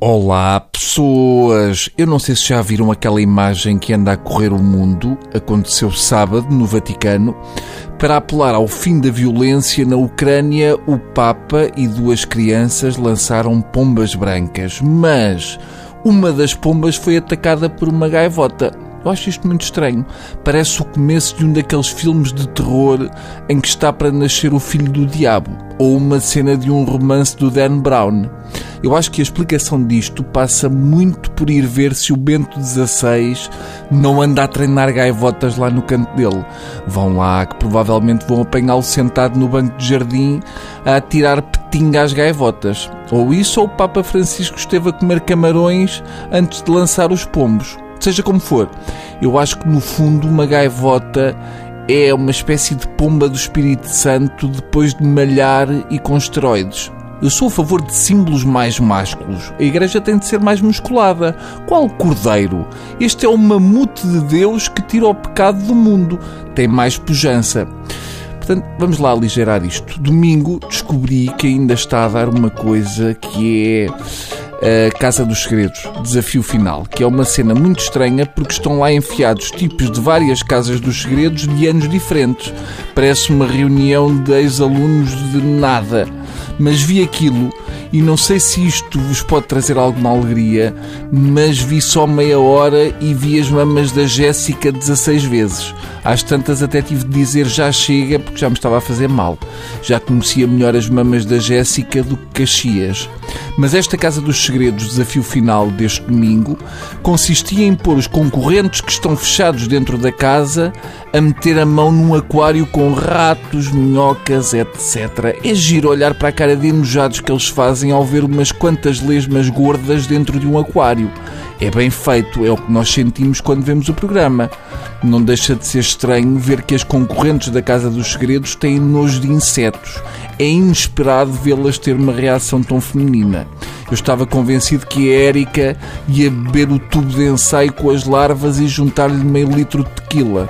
Olá, pessoas! Eu não sei se já viram aquela imagem que anda a correr o mundo, aconteceu sábado no Vaticano. Para apelar ao fim da violência na Ucrânia, o Papa e duas crianças lançaram pombas brancas, mas uma das pombas foi atacada por uma gaivota. Eu acho isto muito estranho. Parece o começo de um daqueles filmes de terror em que está para nascer o filho do diabo, ou uma cena de um romance do Dan Brown. Eu acho que a explicação disto passa muito por ir ver se o Bento XVI não anda a treinar gaivotas lá no canto dele. Vão lá, que provavelmente vão apanhá-lo sentado no banco de jardim a atirar petinga às gaivotas. Ou isso, ou o Papa Francisco esteve a comer camarões antes de lançar os pombos. Seja como for, eu acho que no fundo uma gaivota é uma espécie de pomba do Espírito Santo depois de malhar e com esteroides. Eu sou a favor de símbolos mais másculos. A igreja tem de ser mais musculada. Qual cordeiro? Este é o mamute de Deus que tira o pecado do mundo. Tem mais pujança. Portanto, vamos lá aligerar isto. Domingo descobri que ainda está a dar uma coisa que é a Casa dos Segredos, Desafio Final, que é uma cena muito estranha porque estão lá enfiados tipos de várias Casas dos Segredos de anos diferentes. Parece uma reunião de ex-alunos de nada mas vi aquilo e não sei se isto vos pode trazer alguma alegria, mas vi só meia hora e vi as mamas da Jéssica 16 vezes. Às tantas até tive de dizer já chega porque já me estava a fazer mal. Já conhecia melhor as mamas da Jéssica do que Caxias. Mas esta Casa dos Segredos, desafio final deste domingo, consistia em pôr os concorrentes que estão fechados dentro da casa a meter a mão num aquário com ratos, minhocas, etc. É giro olhar para a cara de enojados que eles fazem ao ver umas quantas lesmas gordas dentro de um aquário. É bem feito, é o que nós sentimos quando vemos o programa. Não deixa de ser estranho ver que as concorrentes da Casa dos Segredos têm nojo de insetos. É inesperado vê-las ter uma reação tão feminina. Eu estava convencido que a Érica ia beber o tubo de ensaio com as larvas e juntar-lhe meio litro de tequila.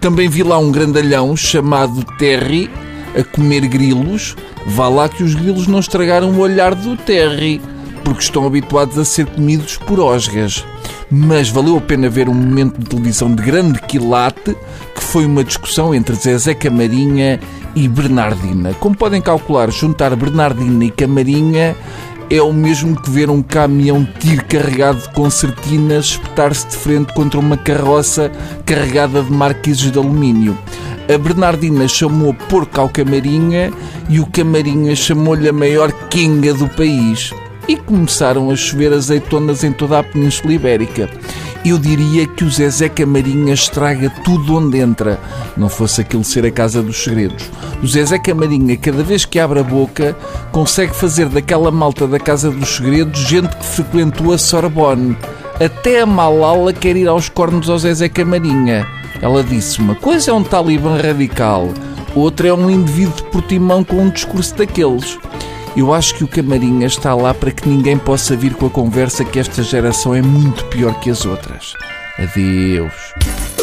Também vi lá um grandalhão chamado Terry a comer grilos. Vá lá que os grilos não estragaram o olhar do Terry, porque estão habituados a ser comidos por osgas. Mas valeu a pena ver um momento de televisão de grande quilate, que foi uma discussão entre Zezé Camarinha e Bernardina. Como podem calcular, juntar Bernardina e Camarinha é o mesmo que ver um caminhão tiro carregado de concertinas espetar-se de frente contra uma carroça carregada de marquises de alumínio. A Bernardina chamou porco ao Camarinha e o Camarinha chamou-lhe a maior quenga do país. E começaram a chover azeitonas em toda a Península Ibérica. Eu diria que o Zezé Camarinha estraga tudo onde entra, não fosse aquilo ser a Casa dos Segredos. O Zezé Camarinha, cada vez que abre a boca, consegue fazer daquela malta da Casa dos Segredos gente que frequentou a Sorbonne. Até a Malala quer ir aos cornos ao Zezé Camarinha. Ela disse: uma coisa é um talibã radical, outra é um indivíduo de portimão com um discurso daqueles. Eu acho que o Camarinha está lá para que ninguém possa vir com a conversa que esta geração é muito pior que as outras. Adeus.